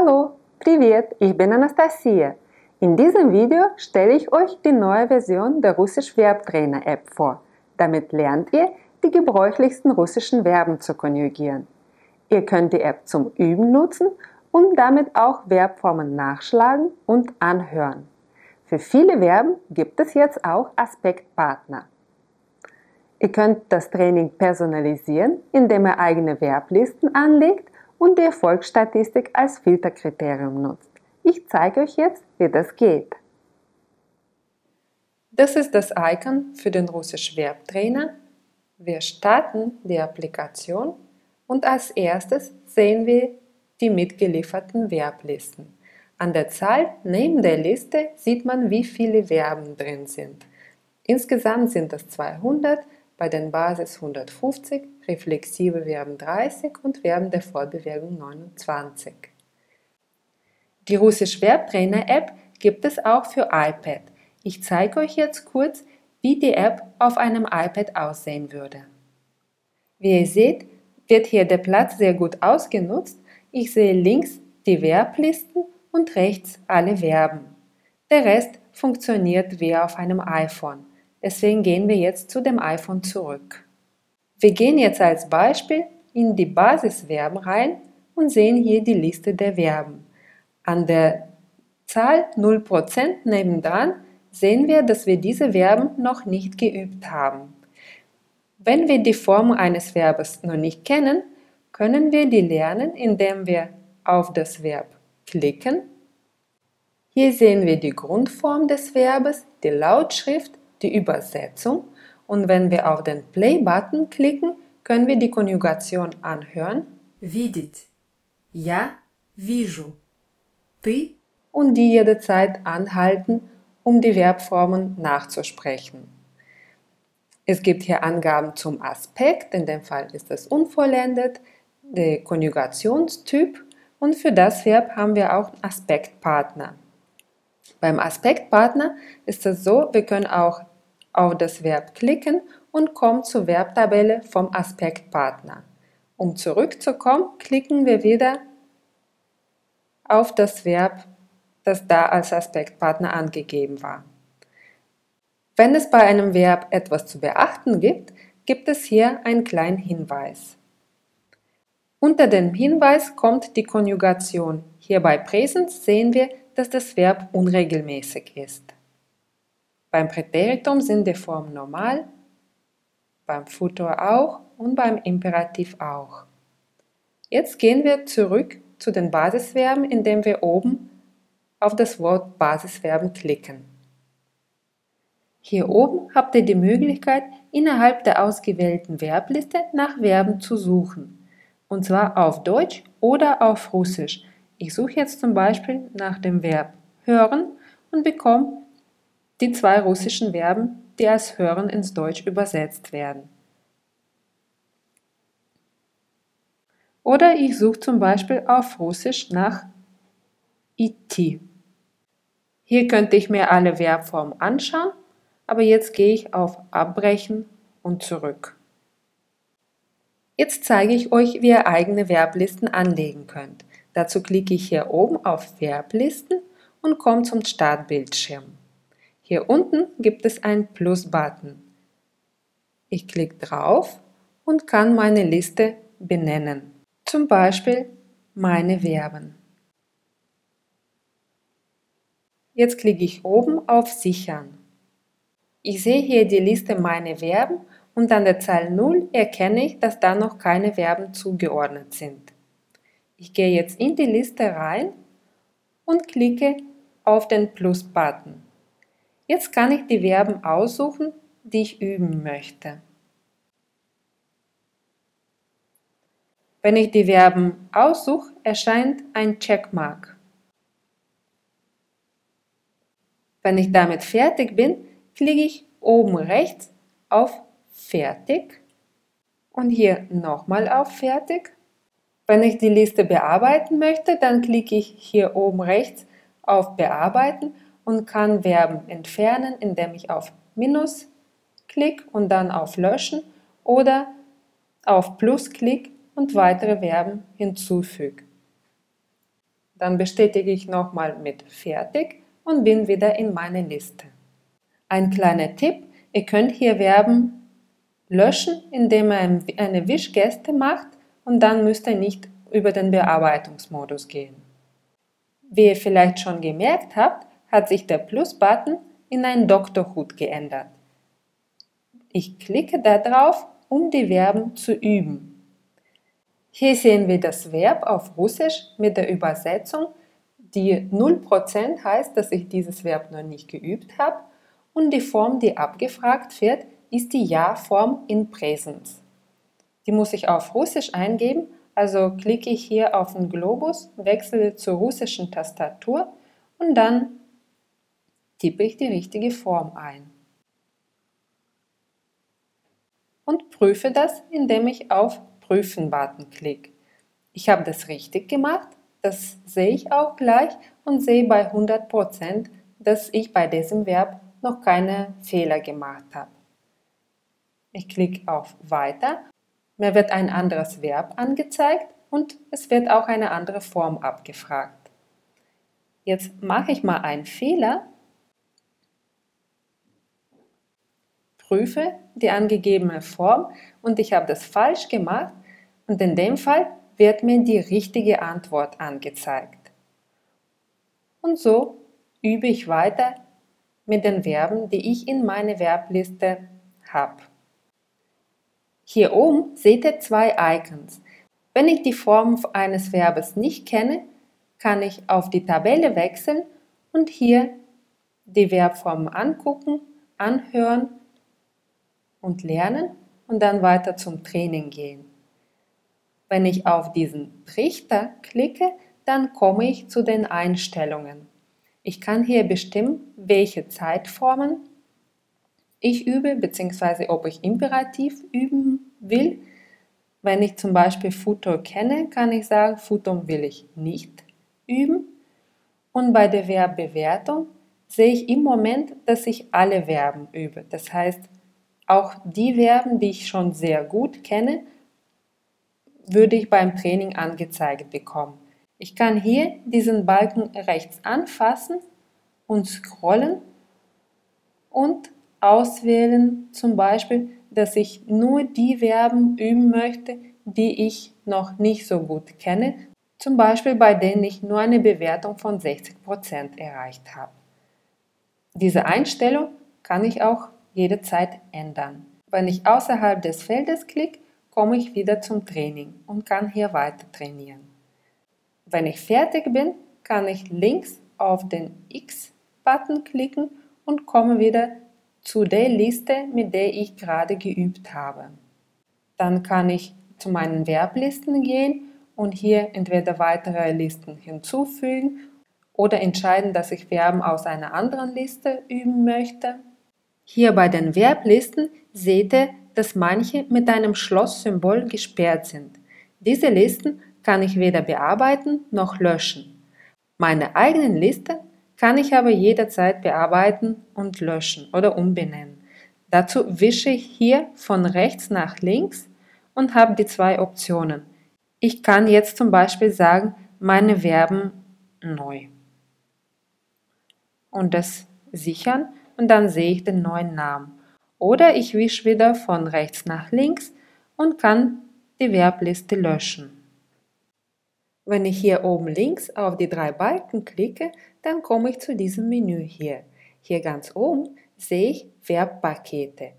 Hallo, Privet, ich bin Anastasia. In diesem Video stelle ich euch die neue Version der Russisch Verbtrainer App vor. Damit lernt ihr, die gebräuchlichsten russischen Verben zu konjugieren. Ihr könnt die App zum Üben nutzen und damit auch Verbformen nachschlagen und anhören. Für viele Verben gibt es jetzt auch Aspektpartner. Ihr könnt das Training personalisieren, indem ihr eigene Verblisten anlegt und die Erfolgsstatistik als Filterkriterium nutzt. Ich zeige euch jetzt, wie das geht. Das ist das Icon für den Russisch Verbtrainer. Wir starten die Applikation und als erstes sehen wir die mitgelieferten Verblisten. An der Zahl neben der Liste sieht man, wie viele Verben drin sind. Insgesamt sind es 200, bei den Basis 150, reflexive Verben 30 und Verben der Fortbewegung 29. Die Russisch Verbtrainer App gibt es auch für iPad. Ich zeige euch jetzt kurz, wie die App auf einem iPad aussehen würde. Wie ihr seht, wird hier der Platz sehr gut ausgenutzt. Ich sehe links die Verblisten und rechts alle Verben. Der Rest funktioniert wie auf einem iPhone. Deswegen gehen wir jetzt zu dem iPhone zurück. Wir gehen jetzt als Beispiel in die Basisverben rein und sehen hier die Liste der Verben. An der Zahl 0% nebendran sehen wir, dass wir diese Verben noch nicht geübt haben. Wenn wir die Form eines Verbes noch nicht kennen, können wir die lernen, indem wir auf das Verb klicken. Hier sehen wir die Grundform des Verbes, die Lautschrift die Übersetzung und wenn wir auf den Play-Button klicken, können wir die Konjugation anhören. Видеть. Я вижу. Ты und die jederzeit anhalten, um die Verbformen nachzusprechen. Es gibt hier Angaben zum Aspekt, in dem Fall ist es unvollendet, der Konjugationstyp und für das Verb haben wir auch Aspektpartner. Beim Aspektpartner ist es so, wir können auch auf das Verb klicken und kommen zur Verbtabelle vom Aspektpartner. Um zurückzukommen, klicken wir wieder auf das Verb, das da als Aspektpartner angegeben war. Wenn es bei einem Verb etwas zu beachten gibt, gibt es hier einen kleinen Hinweis. Unter dem Hinweis kommt die Konjugation. Hier bei Präsens sehen wir, dass das Verb unregelmäßig ist. Beim Präteritum sind die Formen normal, beim Futur auch und beim Imperativ auch. Jetzt gehen wir zurück zu den Basisverben, indem wir oben auf das Wort Basisverben klicken. Hier oben habt ihr die Möglichkeit, innerhalb der ausgewählten Verbliste nach Verben zu suchen. Und zwar auf Deutsch oder auf Russisch. Ich suche jetzt zum Beispiel nach dem Verb hören und bekomme die zwei russischen Verben, die als hören ins Deutsch übersetzt werden. Oder ich suche zum Beispiel auf Russisch nach IT. Hier könnte ich mir alle Verbformen anschauen, aber jetzt gehe ich auf Abbrechen und zurück. Jetzt zeige ich euch, wie ihr eigene Verblisten anlegen könnt. Dazu klicke ich hier oben auf Verblisten und komme zum Startbildschirm. Hier unten gibt es einen Plus-Button. Ich klicke drauf und kann meine Liste benennen. Zum Beispiel meine Verben. Jetzt klicke ich oben auf Sichern. Ich sehe hier die Liste meine Verben und an der Zahl 0 erkenne ich, dass da noch keine Verben zugeordnet sind. Ich gehe jetzt in die Liste rein und klicke auf den Plus-Button. Jetzt kann ich die Verben aussuchen, die ich üben möchte. Wenn ich die Verben aussuche, erscheint ein Checkmark. Wenn ich damit fertig bin, klicke ich oben rechts auf Fertig und hier nochmal auf Fertig. Wenn ich die Liste bearbeiten möchte, dann klicke ich hier oben rechts auf Bearbeiten und kann Verben entfernen, indem ich auf Minus klicke und dann auf Löschen oder auf Plus klicke und weitere Verben hinzufüge. Dann bestätige ich nochmal mit Fertig und bin wieder in meine Liste. Ein kleiner Tipp, ihr könnt hier Verben löschen, indem ihr eine Wischgeste macht und dann müsst ihr nicht über den Bearbeitungsmodus gehen. Wie ihr vielleicht schon gemerkt habt, hat sich der Plus-Button in einen Doktorhut geändert. Ich klicke darauf, um die Verben zu üben. Hier sehen wir das Verb auf Russisch mit der Übersetzung, die 0% heißt, dass ich dieses Verb noch nicht geübt habe und die Form, die abgefragt wird, ist die Ja-Form in Präsens. Die muss ich auf Russisch eingeben, also klicke ich hier auf den Globus, wechsle zur russischen Tastatur und dann tippe ich die richtige Form ein. Und prüfe das, indem ich auf Prüfen-Button klicke. Ich habe das richtig gemacht, das sehe ich auch gleich und sehe bei 100%, dass ich bei diesem Verb noch keine Fehler gemacht habe. Ich klicke auf Weiter. Mir wird ein anderes Verb angezeigt und es wird auch eine andere Form abgefragt. Jetzt mache ich mal einen Fehler, prüfe die angegebene Form und ich habe das falsch gemacht und in dem Fall wird mir die richtige Antwort angezeigt. Und so übe ich weiter mit den Verben, die ich in meine Verbliste habe. Hier oben seht ihr zwei Icons. Wenn ich die Form eines Verbes nicht kenne, kann ich auf die Tabelle wechseln und hier die Verbformen angucken, anhören und lernen und dann weiter zum Training gehen. Wenn ich auf diesen Trichter klicke, dann komme ich zu den Einstellungen. Ich kann hier bestimmen, welche Zeitformen ich übe, beziehungsweise ob ich imperativ üben will. Wenn ich zum Beispiel Futur kenne, kann ich sagen, Futur will ich nicht üben. Und bei der Verbbewertung sehe ich im Moment, dass ich alle Verben übe. Das heißt, auch die Verben, die ich schon sehr gut kenne, würde ich beim Training angezeigt bekommen. Ich kann hier diesen Balken rechts anfassen und scrollen und auswählen zum Beispiel, dass ich nur die Verben üben möchte, die ich noch nicht so gut kenne, zum Beispiel bei denen ich nur eine Bewertung von 60% erreicht habe. Diese Einstellung kann ich auch jederzeit ändern. Wenn ich außerhalb des Feldes klicke, komme ich wieder zum Training und kann hier weiter trainieren. Wenn ich fertig bin, kann ich links auf den X-Button klicken und komme wieder zu der Liste, mit der ich gerade geübt habe. Dann kann ich zu meinen Verblisten gehen und hier entweder weitere Listen hinzufügen oder entscheiden, dass ich Verben aus einer anderen Liste üben möchte. Hier bei den Verblisten seht ihr, dass manche mit einem Schlosssymbol gesperrt sind. Diese Listen kann ich weder bearbeiten noch löschen. Meine eigenen Listen kann ich aber jederzeit bearbeiten und löschen oder umbenennen. Dazu wische ich hier von rechts nach links und habe die zwei Optionen. Ich kann jetzt zum Beispiel sagen, meine Verben neu. Und das sichern und dann sehe ich den neuen Namen. Oder ich wische wieder von rechts nach links und kann die Verbliste löschen. Wenn ich hier oben links auf die drei Balken klicke, dann komme ich zu diesem Menü hier. Hier ganz oben sehe ich Verbpakete.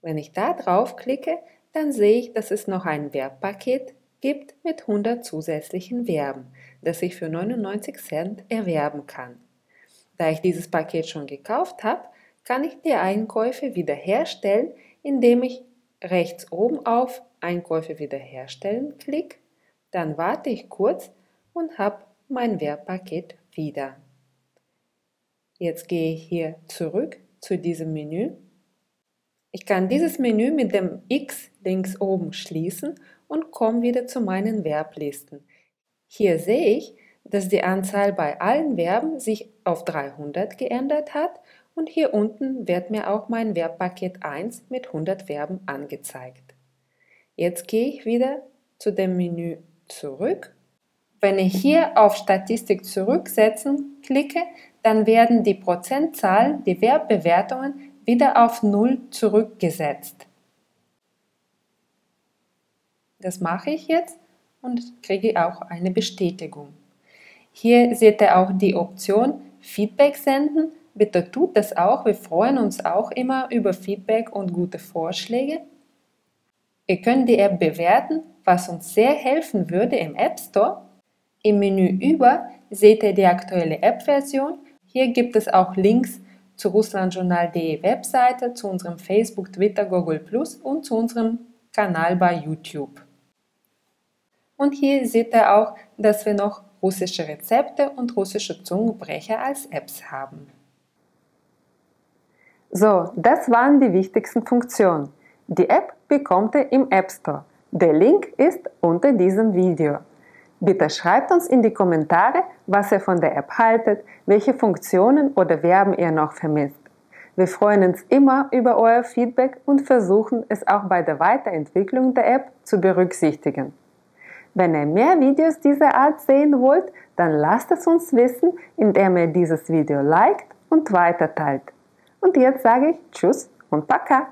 Wenn ich da drauf klicke, dann sehe ich, dass es noch ein Verbpaket gibt mit 100 zusätzlichen Verben, das ich für 99 Cent erwerben kann. Da ich dieses Paket schon gekauft habe, kann ich die Einkäufe wiederherstellen, indem ich rechts oben auf Einkäufe wiederherstellen klicke. Dann warte ich kurz und habe mein Werkpaket wieder. Jetzt gehe ich hier zurück zu diesem Menü. Ich kann dieses Menü mit dem X links oben schließen und komme wieder zu meinen Verblisten. Hier sehe ich, dass die Anzahl bei allen Verben sich auf 300 geändert hat und hier unten wird mir auch mein Verbpaket 1 mit 100 Verben angezeigt. Jetzt gehe ich wieder zu dem Menü zurück. Wenn ich hier auf Statistik zurücksetzen klicke, dann werden die Prozentzahl der Werbbewertungen wieder auf Null zurückgesetzt. Das mache ich jetzt und kriege auch eine Bestätigung. Hier seht ihr auch die Option Feedback senden. Bitte tut das auch. Wir freuen uns auch immer über Feedback und gute Vorschläge. Ihr könnt die App bewerten, was uns sehr helfen würde im App Store. Im Menü über seht ihr die aktuelle App-Version. Hier gibt es auch Links zur russlandjournal.de Webseite, zu unserem Facebook, Twitter, Google Plus und zu unserem Kanal bei YouTube. Und hier seht ihr auch, dass wir noch russische Rezepte und russische Zungenbrecher als Apps haben. So, das waren die wichtigsten Funktionen. Die App bekommt ihr im App Store. Der Link ist unter diesem Video. Bitte schreibt uns in die Kommentare, was ihr von der App haltet, welche Funktionen oder Verben ihr noch vermisst. Wir freuen uns immer über euer Feedback und versuchen es auch bei der Weiterentwicklung der App zu berücksichtigen. Wenn ihr mehr Videos dieser Art sehen wollt, dann lasst es uns wissen, indem ihr dieses Video liked und weiterteilt. Und jetzt sage ich Tschüss und Paka!